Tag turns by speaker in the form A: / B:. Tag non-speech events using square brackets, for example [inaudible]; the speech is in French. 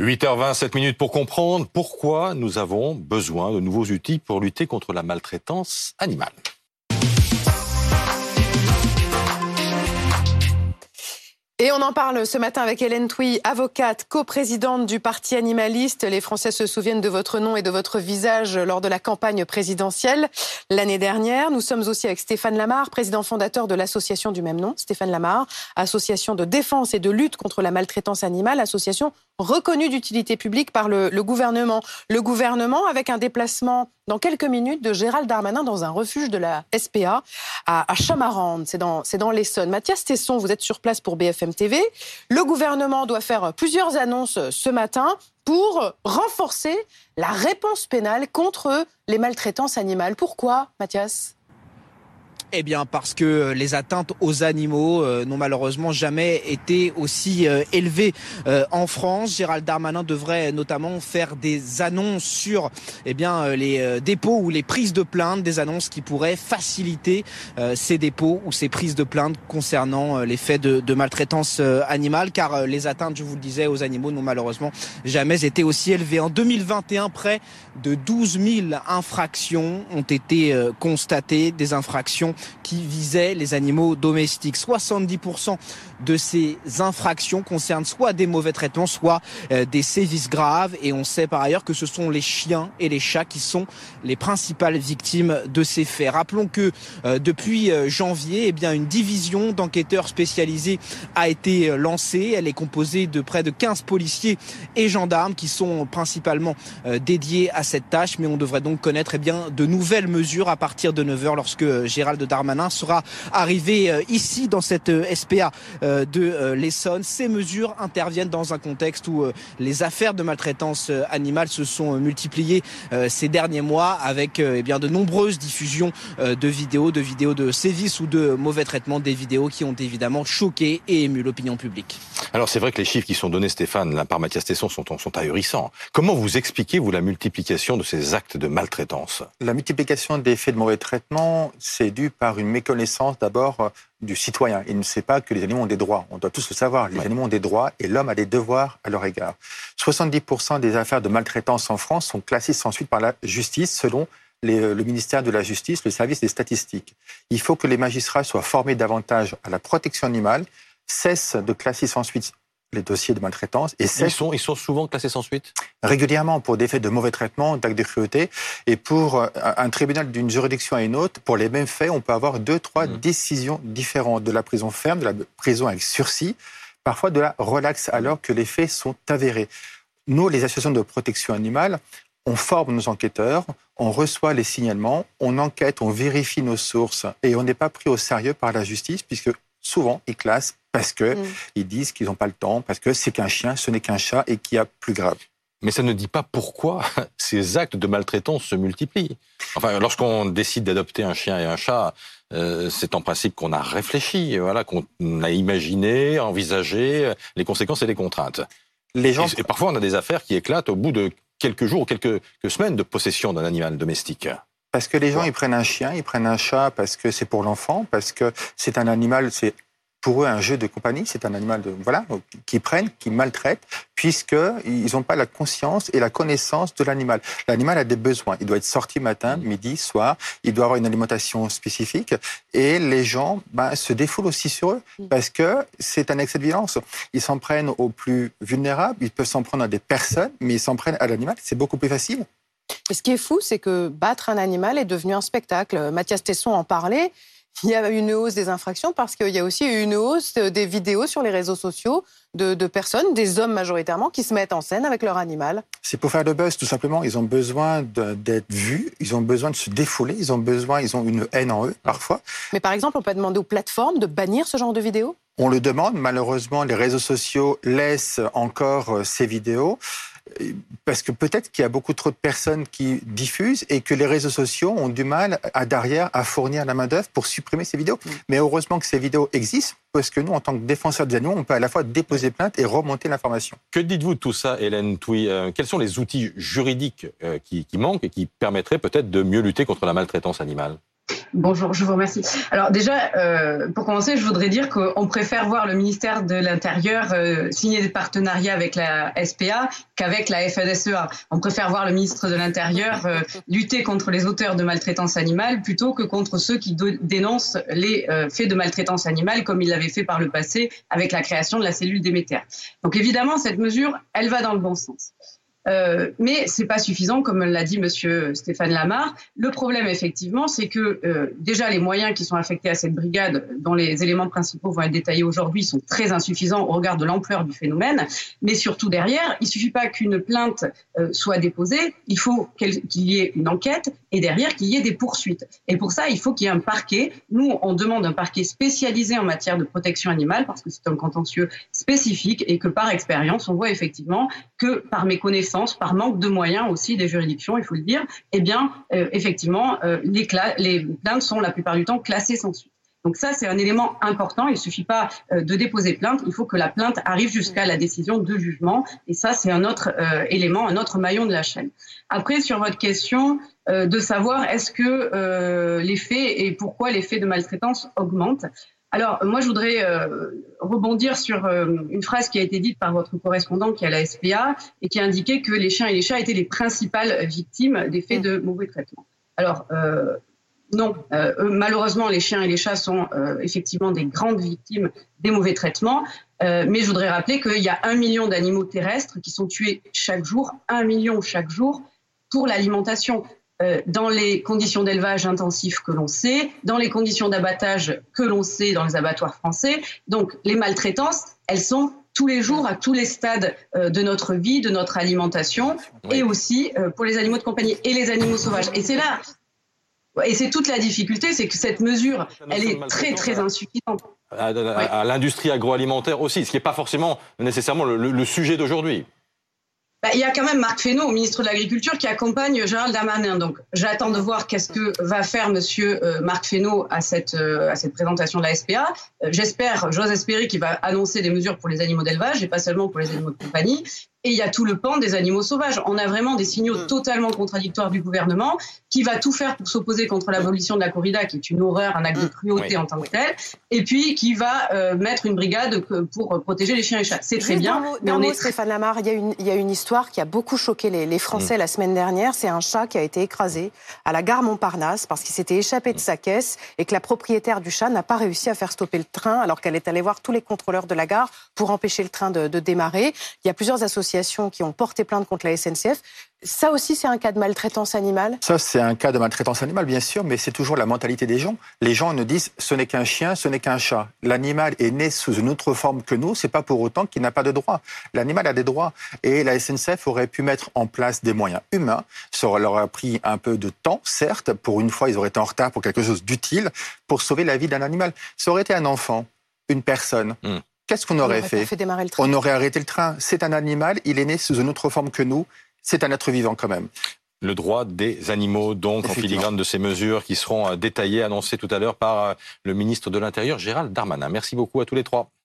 A: 8h20, 7 minutes pour comprendre pourquoi nous avons besoin de nouveaux outils pour lutter contre la maltraitance animale.
B: Et on en parle ce matin avec Hélène Touy, avocate, coprésidente du Parti animaliste. Les Français se souviennent de votre nom et de votre visage lors de la campagne présidentielle l'année dernière. Nous sommes aussi avec Stéphane Lamar, président fondateur de l'association du même nom, Stéphane Lamar, association de défense et de lutte contre la maltraitance animale, association reconnue d'utilité publique par le, gouvernement. Le gouvernement avec un déplacement dans quelques minutes de Gérald Darmanin dans un refuge de la SPA à, à Chamarande, c'est dans, dans l'Essonne. Mathias Tesson, vous êtes sur place pour BFM TV. Le gouvernement doit faire plusieurs annonces ce matin pour renforcer la réponse pénale contre les maltraitances animales. Pourquoi, Mathias?
C: Eh bien parce que les atteintes aux animaux euh, n'ont malheureusement jamais été aussi euh, élevées euh, en France. Gérald Darmanin devrait notamment faire des annonces sur eh bien les dépôts ou les prises de plainte, des annonces qui pourraient faciliter ces dépôts ou ces prises de plainte concernant les faits de, de maltraitance animale, car les atteintes, je vous le disais, aux animaux n'ont malheureusement jamais été aussi élevées. En 2021, près de 12 000 infractions ont été constatées, des infractions qui visait les animaux domestiques. 70% de ces infractions concernent soit des mauvais traitements, soit euh, des sévices graves. Et on sait par ailleurs que ce sont les chiens et les chats qui sont les principales victimes de ces faits. Rappelons que euh, depuis euh, janvier, eh bien, une division d'enquêteurs spécialisés a été lancée. Elle est composée de près de 15 policiers et gendarmes qui sont principalement dédiés à cette tâche. Mais on devrait donc connaître eh bien, de nouvelles mesures à partir de 9h lorsque Gérald sera arrivé ici dans cette SPA euh, de euh, l'Essonne. Ces mesures interviennent dans un contexte où euh, les affaires de maltraitance animale se sont multipliées ces derniers mois avec eh bien de nombreuses diffusions de vidéos, de vidéos de sévices ou de mauvais traitements, des vidéos qui ont évidemment choqué et ému l'opinion publique.
A: Alors c'est vrai que les chiffres qui sont donnés, Stéphane, là, par Mathias Tesson, sont, sont ahurissants. Comment vous expliquez, vous, la multiplication de ces actes de maltraitance?
D: La multiplication des faits de mauvais traitement, c'est dû par une méconnaissance d'abord du citoyen. Il ne sait pas que les animaux ont des droits. On doit tous le savoir. Les animaux ont des droits et l'homme a des devoirs à leur égard. 70% des affaires de maltraitance en France sont classées sans suite par la justice selon le ministère de la Justice, le service des statistiques. Il faut que les magistrats soient formés davantage à la protection animale, cessent de classer sans suite les dossiers de maltraitance.
A: Et ils, sont, ils sont souvent classés sans suite?
D: Régulièrement pour des faits de mauvais traitement, d'actes de cruauté. Et pour euh, un tribunal d'une juridiction à une autre, pour les mêmes faits, on peut avoir deux, trois mmh. décisions différentes de la prison ferme, de la prison avec sursis, parfois de la relaxe alors que les faits sont avérés. Nous, les associations de protection animale, on forme nos enquêteurs, on reçoit les signalements, on enquête, on vérifie nos sources et on n'est pas pris au sérieux par la justice puisque souvent ils classent parce que mm. ils disent qu'ils n'ont pas le temps, parce que c'est qu'un chien, ce n'est qu'un chat et qu'il y a plus grave.
A: Mais ça ne dit pas pourquoi [laughs] ces actes de maltraitance se multiplient. Enfin, lorsqu'on décide d'adopter un chien et un chat, euh, c'est en principe qu'on a réfléchi, voilà, qu'on a imaginé, envisagé les conséquences et les contraintes. Les gens... et, parfois, on a des affaires qui éclatent au bout de quelques jours ou quelques, semaines de possession d'un animal domestique.
D: Parce que les gens, ils prennent un chien, ils prennent un chat parce que c'est pour l'enfant, parce que c'est un animal, c'est pour eux un jeu de compagnie, c'est un animal de, voilà, qui prennent, qui maltraitent, puisqu'ils n'ont pas la conscience et la connaissance de l'animal. L'animal a des besoins. Il doit être sorti matin, mmh. midi, soir. Il doit avoir une alimentation spécifique. Et les gens ben, se défoulent aussi sur eux mmh. parce que c'est un excès de violence. Ils s'en prennent aux plus vulnérables, ils peuvent s'en prendre à des personnes, mais ils s'en prennent à l'animal. C'est beaucoup plus facile.
B: Ce qui est fou, c'est que battre un animal est devenu un spectacle. Mathias Tesson en parlait il y a une hausse des infractions parce qu'il y a aussi une hausse des vidéos sur les réseaux sociaux de, personnes, des hommes majoritairement, qui se mettent en scène avec leur animal.
D: C'est pour faire le buzz, tout simplement. Ils ont besoin d'être vus, ils ont besoin de se défouler, ils ont besoin, ils ont une haine en eux, parfois.
B: Mais par exemple, on peut demander aux plateformes de bannir ce genre de vidéos?
D: On le demande. Malheureusement, les réseaux sociaux laissent encore euh, ces vidéos parce que peut-être qu'il y a beaucoup trop de personnes qui diffusent et que les réseaux sociaux ont du mal à derrière à fournir la main d'œuvre pour supprimer ces vidéos. Mm. Mais heureusement que ces vidéos existent parce que nous, en tant que défenseurs des animaux, on peut à la fois déposer plainte et remonter l'information.
A: Que dites-vous de tout ça, Hélène Touy euh, Quels sont les outils juridiques euh, qui, qui manquent et qui permettraient peut-être de mieux lutter contre la maltraitance animale?
E: Bonjour, je vous remercie. Alors déjà, euh, pour commencer, je voudrais dire qu'on préfère voir le ministère de l'Intérieur euh, signer des partenariats avec la SPA qu'avec la FNSEA. On préfère voir le ministre de l'Intérieur euh, lutter contre les auteurs de maltraitance animale plutôt que contre ceux qui dénoncent les faits de maltraitance animale comme il l'avait fait par le passé avec la création de la cellule Déméter. Donc évidemment, cette mesure, elle va dans le bon sens. Euh, mais c'est pas suffisant, comme l'a dit Monsieur Stéphane Lamar. Le problème, effectivement, c'est que euh, déjà les moyens qui sont affectés à cette brigade, dont les éléments principaux vont être détaillés aujourd'hui, sont très insuffisants au regard de l'ampleur du phénomène. Mais surtout derrière, il suffit pas qu'une plainte euh, soit déposée, il faut qu'il y ait une enquête et derrière qu'il y ait des poursuites. Et pour ça, il faut qu'il y ait un parquet. Nous, on demande un parquet spécialisé en matière de protection animale parce que c'est un contentieux spécifique et que par expérience, on voit effectivement que par méconnaissance par manque de moyens aussi des juridictions, il faut le dire, eh bien, euh, effectivement, euh, les, plaintes sont la plupart du temps classées sans suite. Donc ça, c'est un élément important. Il ne suffit pas euh, de déposer plainte, il faut que la plainte arrive jusqu'à la décision de jugement. Et ça, c'est un autre élément, un autre maillon de la chaîne. Après, sur votre question de savoir est-ce que les faits et pourquoi les faits de maltraitance augmentent, alors, moi, je voudrais euh, rebondir sur euh, une phrase qui a été dite par votre correspondant qui est à la SPA et qui a indiqué que les chiens et les chats étaient les principales victimes des faits de mauvais traitement. Alors, euh, non, malheureusement, les chiens et les chats sont effectivement des grandes victimes des mauvais traitements. mais je voudrais rappeler qu'il y a un million d'animaux terrestres qui sont tués chaque jour, un million chaque jour pour l'alimentation. Euh, dans les conditions d'élevage intensif que l'on sait, dans les conditions d'abattage que l'on sait dans les abattoirs français. Donc les maltraitances, elles sont tous les jours à tous les stades euh, de notre vie, de notre alimentation, et aussi euh, pour les animaux de compagnie et les animaux sauvages. Et c'est là, et c'est toute la difficulté, c'est que cette mesure, elle est très très insuffisante.
A: À, l'industrie agroalimentaire aussi, ce qui n'est pas forcément nécessairement le sujet d'aujourd'hui.
E: Bah, il y a quand même Marc Fesneau, ministre de l'Agriculture, qui accompagne Gérald Darmanin. Donc, j'attends de voir qu'est-ce que va faire Monsieur euh, Marc Fesneau à cette euh, à cette présentation de la SPA. Euh, j'espère, j'ose espérer qu'il va annoncer des mesures pour les animaux d'élevage et pas seulement pour les animaux de compagnie. Et il y a tout le pan des animaux sauvages. On a vraiment des signaux mm. totalement contradictoires du gouvernement qui va tout faire pour s'opposer contre l'abolition de la corrida, qui est une horreur, un acte de mm. cruauté en tant que tel, et puis qui va euh, mettre une brigade pour protéger les chiens et chats. C'est très bien.
B: mais on est Stéphane Lamar, il y, a une, il y a une histoire qui a beaucoup choqué les, les Français mm. la semaine dernière. C'est un chat qui a été écrasé à la gare Montparnasse parce qu'il s'était échappé de sa caisse et que la propriétaire du chat n'a pas réussi à faire stopper le train alors qu'elle est allée voir tous les contrôleurs de la gare pour empêcher le train de, de démarrer. Il y a plusieurs associations qui ont porté plainte contre la SNCF. Ça aussi, c'est un cas de maltraitance animale?
D: Ça, c'est un cas de maltraitance animale, bien sûr, mais c'est toujours la mentalité des gens. Les gens nous disent ce n'est qu'un chien, ce n'est qu'un chat. L'animal est né sous une autre forme que nous, c'est pas pour autant qu'il n'a pas de droits. L'animal a des droits. Et la SNCF aurait pu mettre en place des moyens humains. Ça leur a pris un peu de temps, certes. Pour une fois, ils auraient été en retard pour quelque chose d'utile, pour sauver la vie d'un animal. Ça aurait été un enfant, une personne. Hmm. Qu'est-ce qu'on aurait, fait, On aurait arrêté le train. C'est un animal, il est né sous une autre forme que nous. C'est un être vivant quand même.
A: Le droit des animaux, donc, en filigrane de ces mesures qui seront euh, détaillées, annoncées tout à l'heure par euh, le ministre de l'Intérieur, Gérald Darmanin. Merci beaucoup à tous les trois.